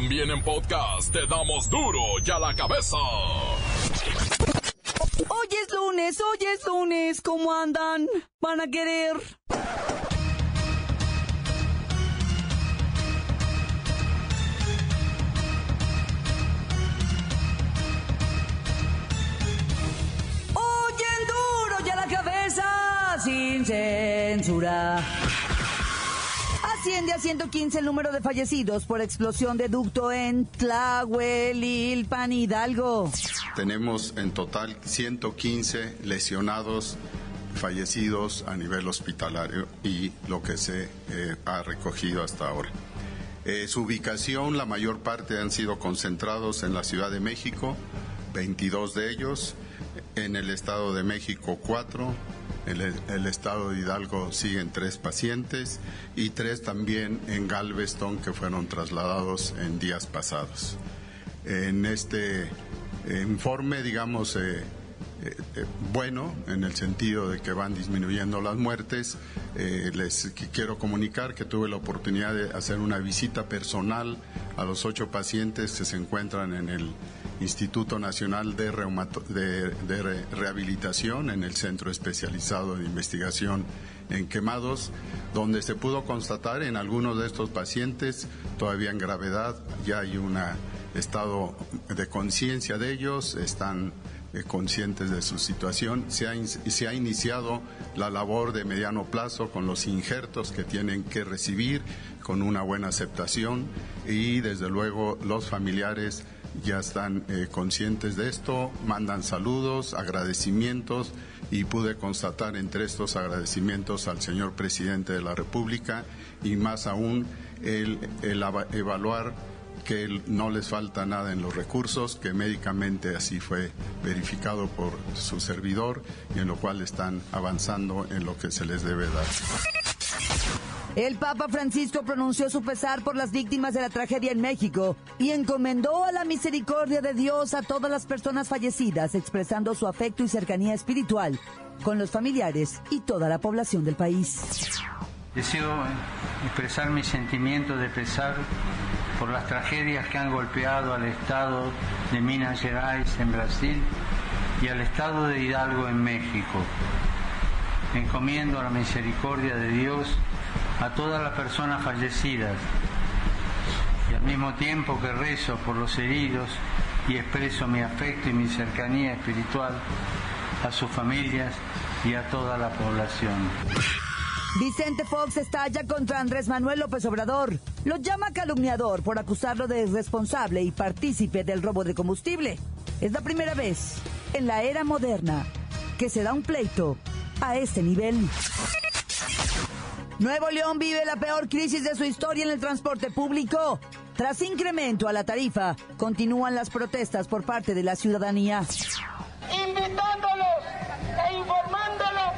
También en podcast te damos duro y a la cabeza. Hoy es lunes, hoy es lunes, ¿cómo andan? ¿Van a querer? Oyen duro y a la cabeza, sin censura. Asciende a 115 el número de fallecidos por explosión de ducto en Tlahuelilpan, Hidalgo. Tenemos en total 115 lesionados fallecidos a nivel hospitalario y lo que se eh, ha recogido hasta ahora. Eh, su ubicación, la mayor parte han sido concentrados en la Ciudad de México, 22 de ellos, en el Estado de México 4, en el, Estado de Hidalgo siguen tres pacientes y tres también en Galveston que fueron trasladados en días pasados. En este eh, informe, digamos, eh, eh, bueno en el sentido de que van disminuyendo las muertes. Les qu- quiero comunicar que tuve la oportunidad de hacer una visita personal a los ocho pacientes que se encuentran en el Instituto Nacional de, Reumato- de- de Re- Rehabilitación, en el Centro Especializado de Investigación en Quemados, donde se pudo constatar en algunos de estos pacientes, todavía en gravedad, ya hay un estado de conciencia de ellos, están eh, conscientes de su situación. Se ha, se ha iniciado la labor de mediano plazo con los injertos que tienen que recibir con una buena aceptación y desde luego los familiares ya están eh, conscientes de esto, mandan saludos, agradecimientos y pude constatar entre estos agradecimientos al señor presidente de la República y más aún el, el evaluar que no les falta nada en los recursos, que médicamente así fue verificado por su servidor y en lo cual están avanzando en lo que se les debe dar. El Papa Francisco pronunció su pesar por las víctimas de la tragedia en México y encomendó a la misericordia de Dios a todas las personas fallecidas, expresando su afecto y cercanía espiritual con los familiares y toda la población del país. Deseo expresar mi sentimiento de pesar por las tragedias que han golpeado al estado de Minas Gerais en Brasil y al estado de Hidalgo en México. Encomiendo a la misericordia de Dios a todas las personas fallecidas y al mismo tiempo que rezo por los heridos y expreso mi afecto y mi cercanía espiritual a sus familias y a toda la población. Vicente Fox estalla contra Andrés Manuel López Obrador. Lo llama calumniador por acusarlo de irresponsable y partícipe del robo de combustible. Es la primera vez en la era moderna que se da un pleito a este nivel. Nuevo León vive la peor crisis de su historia en el transporte público. Tras incremento a la tarifa, continúan las protestas por parte de la ciudadanía. invitándolos e informándolos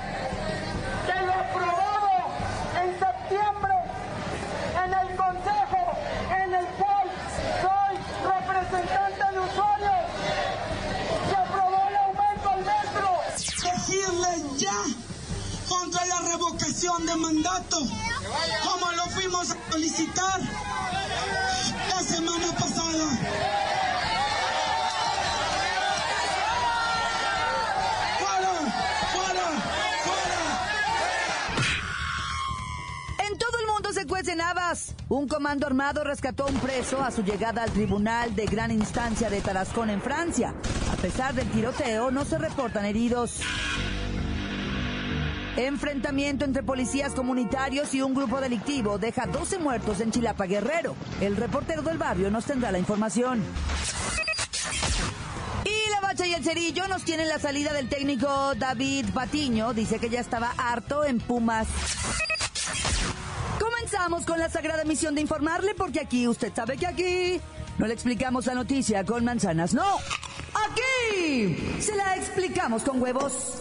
que lo aprobado en septiembre en el Consejo en el cual soy representante de usuarios se aprobó el aumento al metro. decirle ya contra la revocación de mandato, como lo fuimos a solicitar la semana pasada. ¡Fuera! ¡Fuera! ¡Fuera! En todo el mundo se cuecen habas. Un comando armado rescató a un preso a su llegada al tribunal de gran instancia de Tarascón en Francia. A pesar del tiroteo, no se reportan heridos. Enfrentamiento entre policías comunitarios y un grupo delictivo deja 12 muertos en Chilapa Guerrero. El reportero del barrio nos tendrá la información. Y la bacha y el cerillo nos tienen la salida del técnico David Patiño. Dice que ya estaba harto en Pumas. Comenzamos con la sagrada misión de informarle, porque aquí, usted sabe que aquí no le explicamos la noticia con manzanas, no. Aquí se la explicamos con huevos.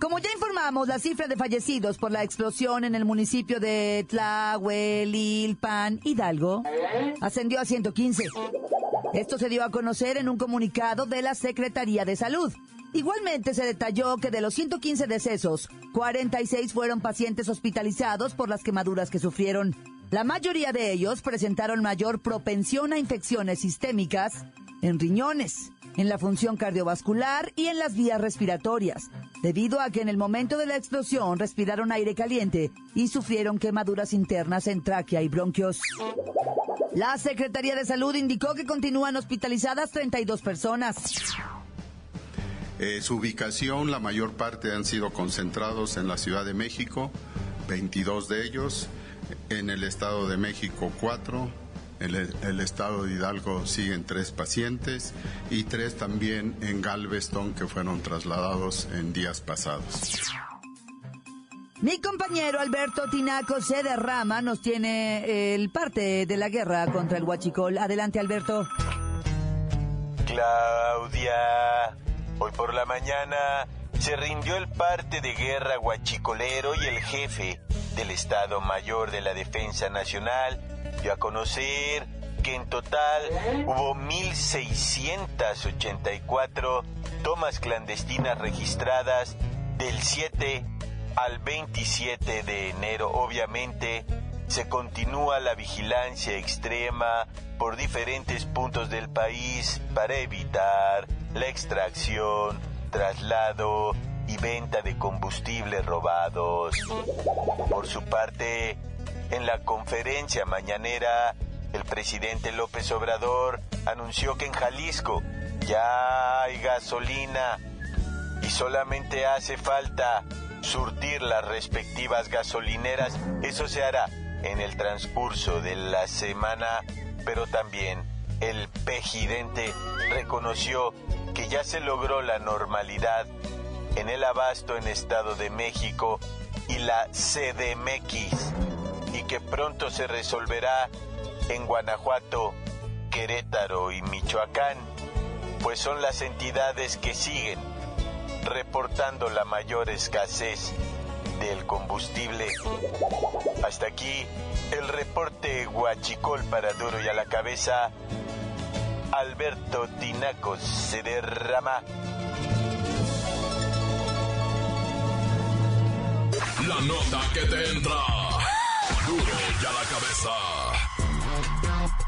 Como ya informamos, la cifra de fallecidos por la explosión en el municipio de Tlahuelilpan, Hidalgo, ascendió a 115. Esto se dio a conocer en un comunicado de la Secretaría de Salud. Igualmente se detalló que de los 115 decesos, 46 fueron pacientes hospitalizados por las quemaduras que sufrieron. La mayoría de ellos presentaron mayor propensión a infecciones sistémicas en riñones, en la función cardiovascular y en las vías respiratorias, debido a que en el momento de la explosión respiraron aire caliente y sufrieron quemaduras internas en tráquea y bronquios. La Secretaría de Salud indicó que continúan hospitalizadas 32 personas. Eh, su ubicación, la mayor parte han sido concentrados en la Ciudad de México, 22 de ellos, en el Estado de México 4, en el, el Estado de Hidalgo siguen tres pacientes y tres también en Galveston que fueron trasladados en días pasados. Mi compañero Alberto Tinaco se derrama, nos tiene el parte de la guerra contra el Huachicol. Adelante, Alberto. Claudia, hoy por la mañana se rindió el parte de guerra huachicolero y el jefe del Estado Mayor de la Defensa Nacional dio a conocer que en total hubo 1.684 tomas clandestinas registradas del 7 al 27 de enero. Obviamente se continúa la vigilancia extrema por diferentes puntos del país para evitar la extracción, traslado y venta de combustibles robados. Por su parte, en la conferencia mañanera, el presidente López Obrador anunció que en Jalisco ya hay gasolina y solamente hace falta surtir las respectivas gasolineras. Eso se hará en el transcurso de la semana, pero también el presidente reconoció que ya se logró la normalidad en el abasto en Estado de México y la CDMX y que pronto se resolverá en Guanajuato, Querétaro y Michoacán, pues son las entidades que siguen reportando la mayor escasez del combustible. Hasta aquí el reporte Huachicol para duro y a la cabeza. Alberto Tinacos se derrama. La nota que te entra. Duro la cabeza.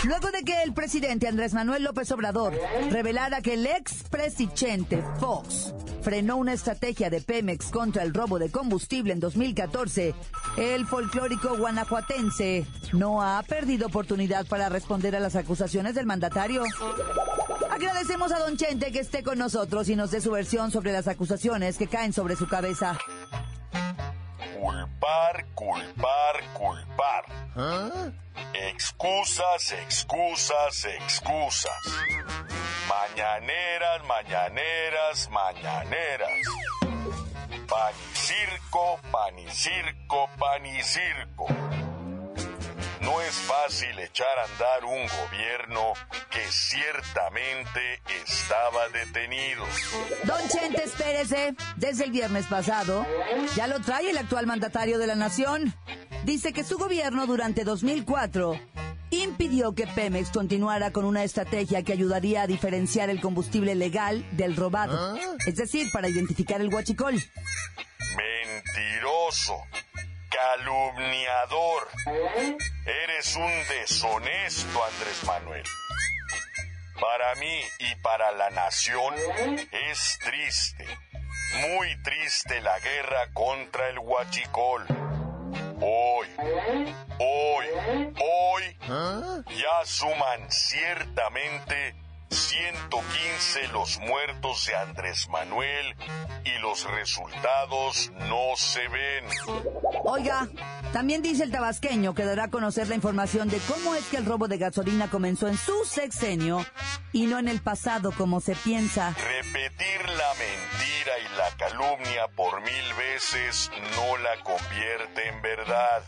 Luego de que el presidente Andrés Manuel López Obrador revelara que el ex presidente Fox frenó una estrategia de Pemex contra el robo de combustible en 2014, el folclórico guanajuatense no ha perdido oportunidad para responder a las acusaciones del mandatario. Agradecemos a Don Chente que esté con nosotros y nos dé su versión sobre las acusaciones que caen sobre su cabeza. Culpar, culpar, culpar. Excusas, excusas, excusas. Mañaneras, mañaneras, mañaneras. Pan y circo, pan y circo, pan y circo. No es fácil echar a andar un gobierno que ciertamente estaba detenido. Don Chente, espérese. Desde el viernes pasado, ya lo trae el actual mandatario de la nación. Dice que su gobierno durante 2004 impidió que Pemex continuara con una estrategia que ayudaría a diferenciar el combustible legal del robado. Es decir, para identificar el huachicol. Mentiroso, calumniador. Eres un deshonesto, Andrés Manuel. Para mí y para la nación es triste, muy triste la guerra contra el huachicol. Hoy, hoy, hoy, ya suman ciertamente 115 los muertos de Andrés Manuel y los resultados no se ven. Oiga, también dice el tabasqueño que dará a conocer la información de cómo es que el robo de gasolina comenzó en su sexenio y no en el pasado como se piensa. Repetir la mentira y la calumnia por mil veces no la convierte en verdad.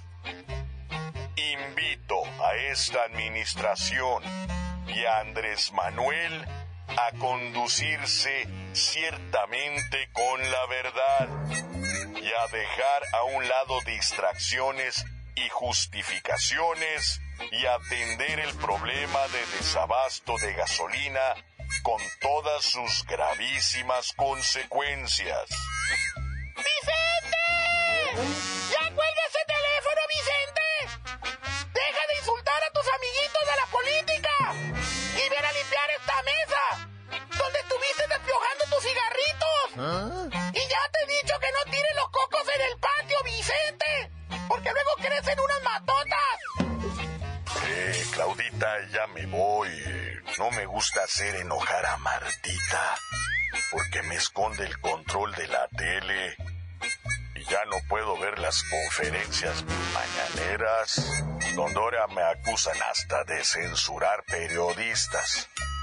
Invito a esta administración y a Andrés Manuel a conducirse ciertamente con la verdad y a dejar a un lado distracciones y justificaciones y atender el problema de desabasto de gasolina con todas sus gravísimas consecuencias. ¡Vicente! Limpiar esta mesa! ¡Donde estuviste despiojando tus cigarritos! ¿Ah? ¡Y ya te he dicho que no tires los cocos en el patio, Vicente! ¡Porque luego crecen unas matotas! Eh, Claudita, ya me voy. No me gusta hacer enojar a Martita, porque me esconde el control de la tele y ya no puedo ver las conferencias mañaneras, donde ahora me acusan hasta de censurar periodistas.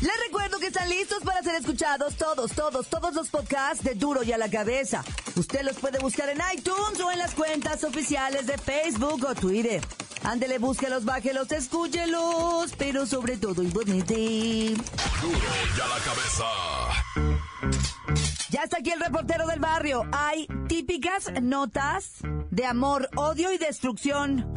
Les recuerdo que están listos para ser escuchados todos, todos, todos los podcasts de Duro y a la cabeza. Usted los puede buscar en iTunes o en las cuentas oficiales de Facebook o Twitter. Ándele, búsquelos, bájelos, escúchelos, pero sobre todo imponente. Duro y a la cabeza. Ya está aquí el reportero del barrio. Hay típicas notas de amor, odio y destrucción.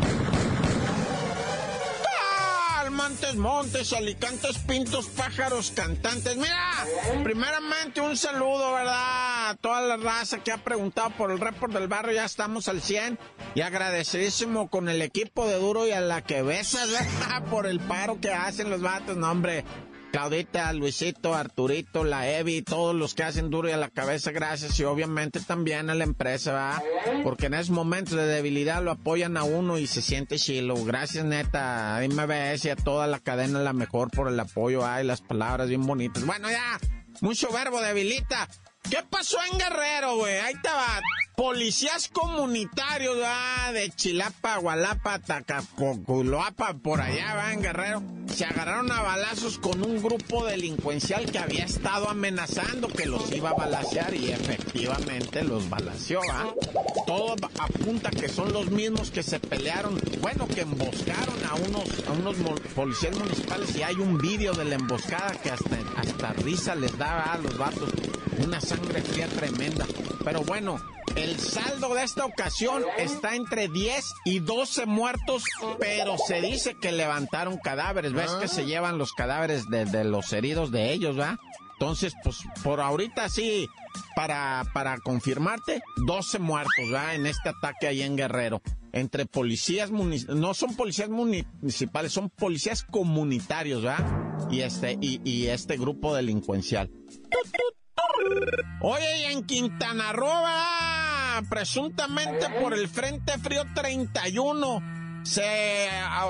Montes, montes, alicantes, pintos, pájaros, cantantes. Mira, primeramente un saludo, ¿verdad? A toda la raza que ha preguntado por el report del barrio. Ya estamos al 100. Y agradecidísimo con el equipo de Duro y a la que besas, por el paro que hacen los vatos. No, hombre, Claudita, Luisito, Arturito, la Evi, todos los que hacen duro y a la cabeza, gracias. Y obviamente también a la empresa, ¿verdad? Porque en esos momentos de debilidad lo apoyan a uno y se siente chilo. Gracias, neta, a MBS y a toda la cadena, la mejor por el apoyo. Ay, las palabras bien bonitas. Bueno, ya, mucho verbo debilita. ¿Qué pasó en Guerrero, güey? Ahí te va. Policías comunitarios, ¿va? De Chilapa, Gualapa, Tacacoculoapa, por allá, va, en Guerrero. Se agarraron a balazos con un grupo delincuencial que había estado amenazando que los iba a balasear y efectivamente los balaseó, ¿va? Todo apunta que son los mismos que se pelearon, bueno, que emboscaron a unos, a unos policías municipales y hay un vídeo de la emboscada que hasta, hasta risa les daba a los vatos. Una sangre fría tremenda. Pero bueno, el saldo de esta ocasión está entre 10 y 12 muertos, pero se dice que levantaron cadáveres. ¿Ves que se llevan los cadáveres de, los heridos de ellos, va? Entonces, pues por ahorita sí, para, para confirmarte, 12 muertos, ¿va? En este ataque ahí en Guerrero. Entre policías no son policías municipales, son policías comunitarios, ¿va? Y este, y, y este grupo delincuencial. Oye, y en Quintana Roo, presuntamente por el Frente Frío 31 se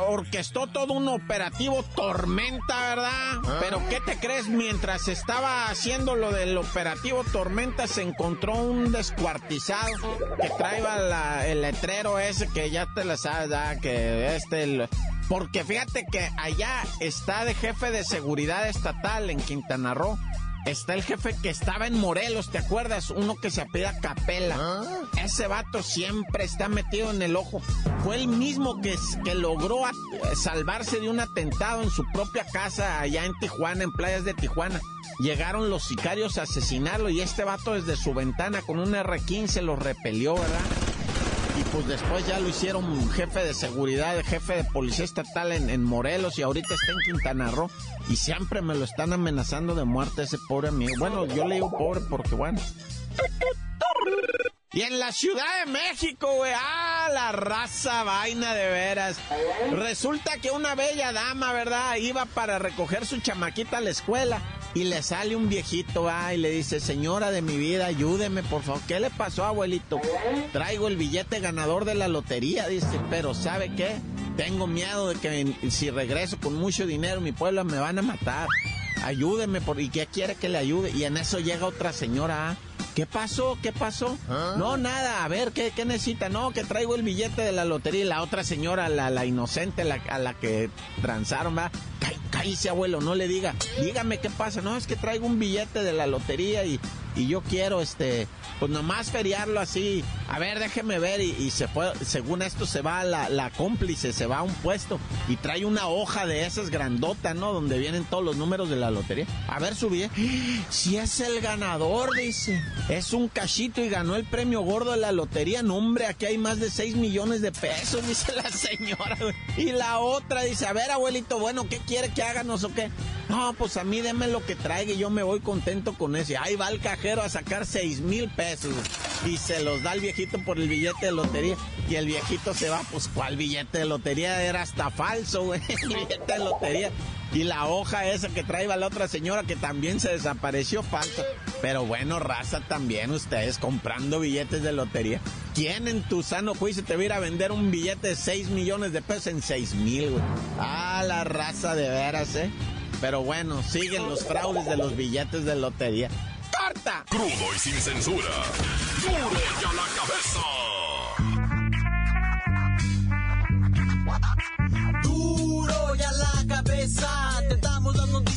orquestó todo un operativo tormenta, ¿verdad? Pero ¿qué te crees? Mientras estaba haciendo lo del operativo tormenta se encontró un descuartizado que traía el letrero ese que ya te la sabes. Que este... porque fíjate que allá está de jefe de seguridad estatal en Quintana Roo Está el jefe que estaba en Morelos, ¿te acuerdas? Uno que se apela Capela. Ah. Ese vato siempre está metido en el ojo. Fue el mismo que, que logró salvarse de un atentado en su propia casa allá en Tijuana, en playas de Tijuana. Llegaron los sicarios a asesinarlo y este vato desde su ventana con un R15 lo repelió, ¿verdad? Pues después ya lo hicieron jefe de seguridad, jefe de policía estatal en, Morelos y ahorita está en Quintana Roo y siempre me lo están amenazando de muerte ese pobre amigo. Bueno, yo le digo pobre porque bueno. Y en la Ciudad de México, güey, ah, la raza vaina de veras. Resulta que una bella dama, ¿verdad? Iba para recoger su chamaquita a la escuela y le sale un viejito, va, y le dice, señora de mi vida, ayúdeme, por favor. ¿Qué le pasó, abuelito? Traigo el billete ganador de la lotería, dice, pero ¿sabe qué? Tengo miedo de que si regreso con mucho dinero, mi pueblo me van a matar. Ayúdeme, por... ¿y qué quiere que le ayude? Y en eso llega otra señora, ¿Qué pasó? ¿Qué pasó? No, nada, a ver, ¿qué, ¿qué, necesita? No, que traigo el billete de la lotería y la otra señora, la, la inocente, la, a la que transaron, va. Cállese, abuelo, no le diga. Dígame qué pasa. No, es que traigo un billete de la lotería y y yo quiero, este, pues nomás feriarlo así. A ver, déjeme ver. Y, se fue, según esto se va la, la, cómplice, se va a un puesto y trae una hoja de esas grandota, ¿no? Donde vienen todos los números de la lotería. A ver, subí. Si es el ganador, dice. Es un cachito y ganó el premio gordo de la lotería. No, hombre, aquí hay más de 6 millones de pesos, dice la señora. Y la otra dice, a ver, abuelito, bueno, ¿qué quiere que háganos o qué? No, pues a mí deme lo que traiga y yo me voy contento con eso. Ahí va el cajero a sacar seis mil pesos y se los da el viejito por el billete de lotería. Y el viejito se va, pues ¿cuál billete de lotería? Era hasta falso, güey, billete de lotería. Y la hoja esa que traía la otra señora que también se desapareció falsa. Pero bueno, raza también ustedes comprando billetes de lotería. ¿Quién en tu sano juicio te va a ir a vender un billete de 6 millones de pesos en 6 mil, güey? Ah, la raza de veras, ¿eh? Pero bueno, siguen los fraudes de los billetes de lotería. ¡Corta! Crudo y sin censura. ¡Duro y a la cabeza! Duro y a la cabeza.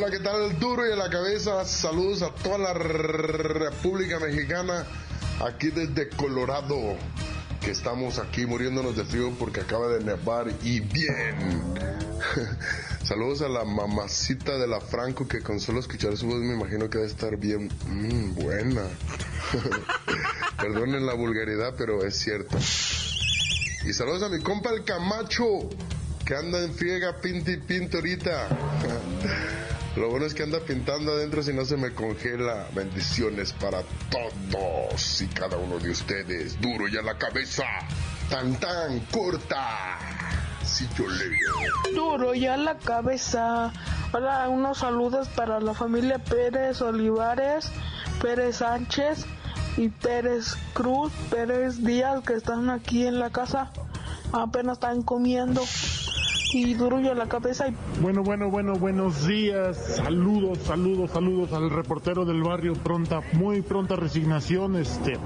Hola, ¿qué tal? Duro y a la cabeza. Saludos a toda la República Mexicana, aquí desde Colorado, que estamos aquí muriéndonos de frío porque acaba de nevar y bien. Saludos a la mamacita de la Franco que con solo escuchar su voz me imagino que debe estar bien mm, buena. Perdonen la vulgaridad, pero es cierto. Y saludos a mi compa el Camacho, que anda en friega, pinta y ahorita. Lo bueno es que anda pintando adentro si no se me congela. Bendiciones para todos y cada uno de ustedes. Duro y la cabeza. Tan tan corta. Si yo leo. Duro y la cabeza. Hola, unos saludos para la familia Pérez Olivares, Pérez Sánchez y Pérez Cruz, Pérez Díaz que están aquí en la casa. Apenas están comiendo y duro la cabeza. Bueno, bueno, bueno, buenos días. Saludos, saludos, saludos al reportero del barrio. Pronta, muy pronta resignación. Este,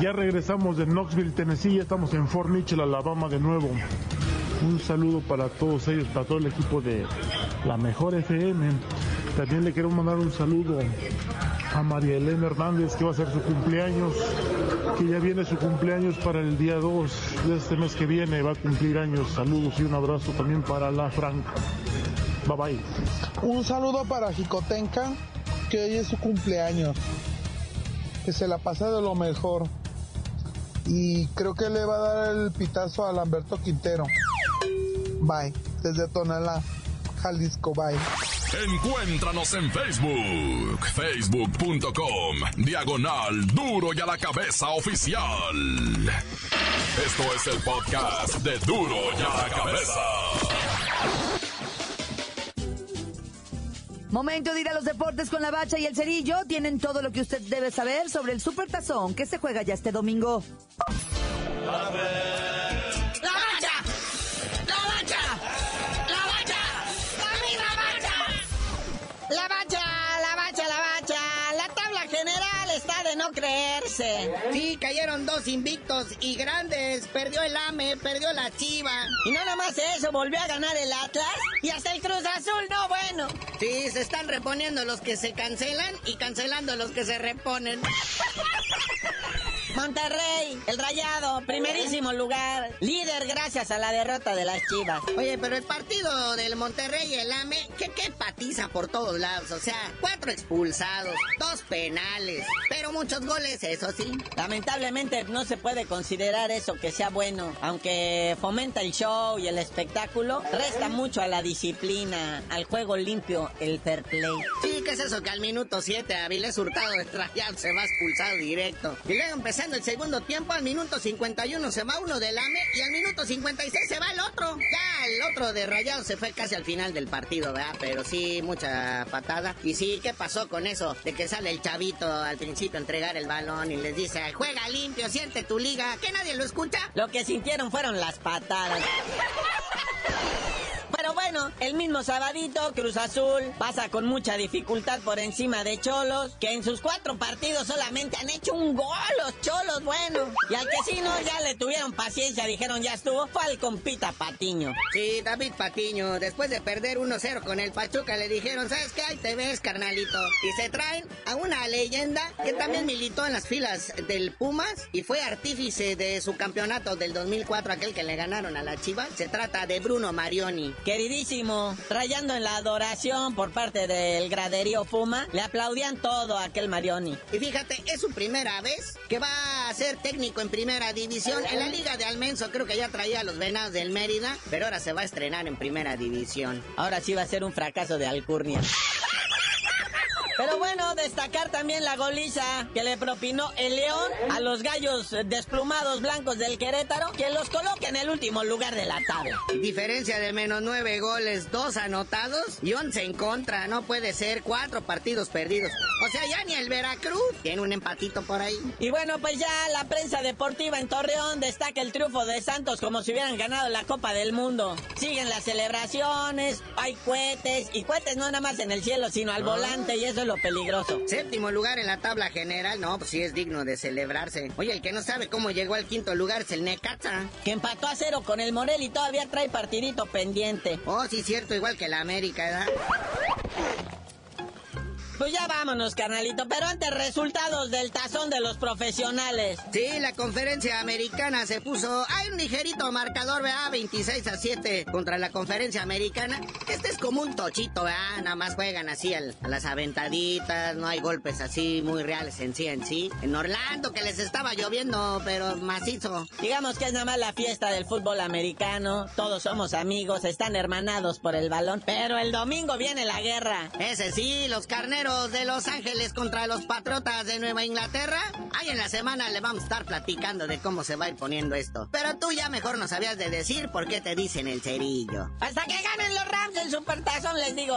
ya regresamos de Knoxville, Tennessee. Ya estamos en Fort Mitchell, Alabama de nuevo. Un saludo para todos ellos, para todo el equipo de la mejor FM. También le quiero mandar un saludo a María Elena Hernández, que va a ser su cumpleaños, que ya viene su cumpleaños para el día 2 de este mes que viene, va a cumplir años. Saludos y un abrazo también para la Frank. Bye bye. Un saludo para Jicotenca, que hoy es su cumpleaños. Que se la pase de lo mejor. Y creo que le va a dar el pitazo a Lamberto Quintero. Bye. Desde Tonalá, Jalisco. Bye. Encuéntranos en Facebook, facebook.com, diagonal duro y a la cabeza oficial. Esto es el podcast de duro y a la cabeza. Momento de ir a los deportes con la bacha y el cerillo. Tienen todo lo que usted debe saber sobre el supertazón que se juega ya este domingo. Sí, cayeron dos invictos y grandes. Perdió el AME, perdió la Chiva. Y no nada más eso, volvió a ganar el Atlas. Y hasta el Cruz Azul, no bueno. Sí, se están reponiendo los que se cancelan y cancelando los que se reponen. Monterrey, el Rayado, primerísimo lugar, líder gracias a la derrota de las Chivas. Oye, pero el partido del Monterrey y el AME, ¿qué, qué patiza por todos lados? O sea, cuatro expulsados, dos penales, pero muchos goles, eso sí. Lamentablemente no se puede considerar eso que sea bueno, aunque fomenta el show y el espectáculo, resta mucho a la disciplina, al juego limpio, el fair play. Sí, ¿qué es eso que al minuto 7 Avilés Hurtado de Rayados se va expulsado directo? Y luego empezando el segundo tiempo, al minuto 51 se va uno del AME y al minuto 56 se va el otro. Ya el otro de Rayados se fue casi al final del partido, ¿verdad? Pero sí, mucha patada. Y sí, ¿qué pasó con eso? De que sale el chavito al principio a entregar el balón y les dice, juega limpio, siente tu liga. ¿Que nadie lo escucha? Lo que sintieron fueron las patadas. Bueno, el mismo sabadito, Cruz Azul pasa con mucha dificultad por encima de Cholos, que en sus cuatro partidos solamente han hecho un gol los Cholos, bueno. Y al que sí, no, ya le tuvieron paciencia, dijeron ya estuvo, fue al compita Patiño. Sí, David Patiño, después de perder 1-0 con el Pachuca, le dijeron, ¿sabes qué? Ahí te ves, carnalito. Y se traen a una leyenda que también militó en las filas del Pumas y fue artífice de su campeonato del 2004, aquel que le ganaron a la Chivas. Se trata de Bruno Marioni. Que queridísimo, rayando en la adoración por parte del graderío Puma, le aplaudían todo a aquel Marioni. Y fíjate, es su primera vez que va a ser técnico en primera división. En la Liga de Almenso creo que ya traía a los venados del Mérida, pero ahora se va a estrenar en primera división. Ahora sí va a ser un fracaso de alcurnia. Pero bueno, destacar también la goliza que le propinó el León a los gallos desplumados blancos del Querétaro, que los coloca en el último lugar de la tabla. Diferencia de menos nueve goles, dos anotados y once en contra. No puede ser, cuatro partidos perdidos. O sea, ya ni el Veracruz tiene un empatito por ahí. Y bueno, pues ya la prensa deportiva en Torreón destaca el triunfo de Santos como si hubieran ganado la Copa del Mundo. Siguen las celebraciones, hay cohetes, y cohetes no nada más en el cielo, sino al volante, y eso lo peligroso. Séptimo lugar en la tabla general, no, pues sí es digno de celebrarse. Oye, el que no sabe cómo llegó al quinto lugar es el Necaxa. Que empató a cero con el Morel y todavía trae partidito pendiente. Oh, sí, cierto, igual que la América, ¿verdad? Pues ya vámonos, carnalito. Pero antes, resultados del tazón de los profesionales. Sí, la conferencia americana se puso. Hay un ligerito marcador, ¿verdad? 26 a 7 contra la conferencia americana. Este es como un tochito, ¿verdad? Nada más juegan así a las aventaditas. No hay golpes así muy reales en sí en sí. En Orlando, que les estaba lloviendo, pero macizo. Digamos que es nada más la fiesta del fútbol americano. Todos somos amigos, están hermanados por el balón. Pero el domingo viene la guerra. Ese sí, los carneros de Los Ángeles contra los Patriotas de Nueva Inglaterra. Ahí en la semana le vamos a estar platicando de cómo se va a ir poniendo esto. Pero tú ya mejor no sabías de decir por qué te dicen el cerillo. Hasta que ganen los Rams el Supertazón, les digo.